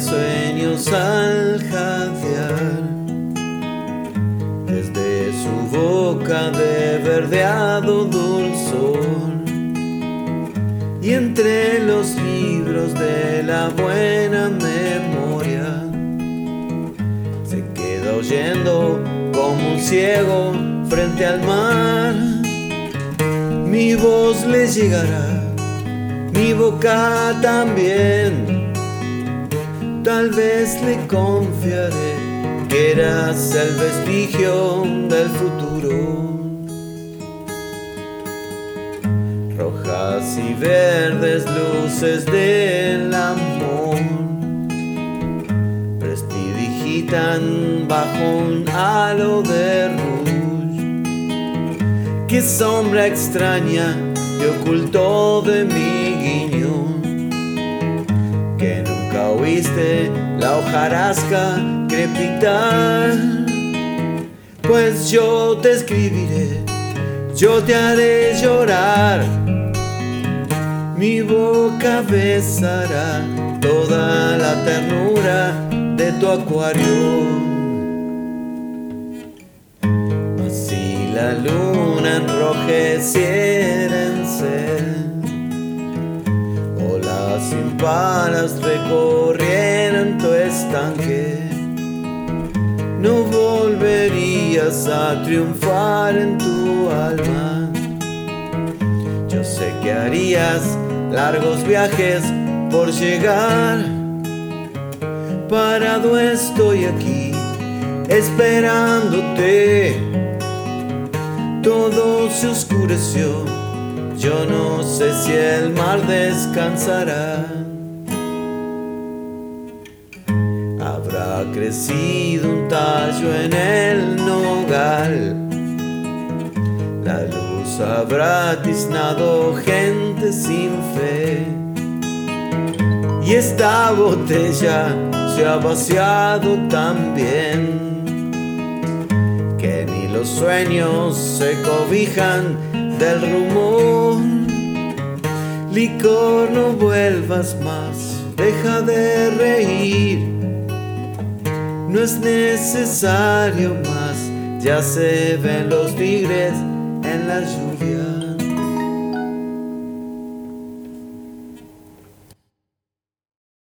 sueños al jadear. Desde su boca de verdeado dulzor y entre los libros de la buena memoria se queda oyendo como un ciego frente al mar. Mi voz le llegará, mi boca también. Tal vez le confiaré que eras el vestigio del futuro. Rojas y verdes luces del amor prestidigitan bajo un halo de rouge. Qué sombra extraña te ocultó de mi guiño. Oíste la hojarasca crepitar. Pues yo te escribiré, yo te haré llorar. Mi boca besará toda la ternura de tu acuario. Si la luna enrojeciera olas imparas recorrieran tu estanque, no volverías a triunfar en tu alma. Yo sé que harías largos viajes por llegar. Parado estoy aquí, esperándote. Todo se oscureció, yo no sé si el mar descansará. Habrá crecido un tallo en el nogal. La luz habrá tiznado gente sin fe. Y esta botella se ha vaciado también. Que ni los sueños se cobijan del rumor. Licor, no vuelvas más, deja de reír. No es necesario más, ya se ven los tigres en la lluvia.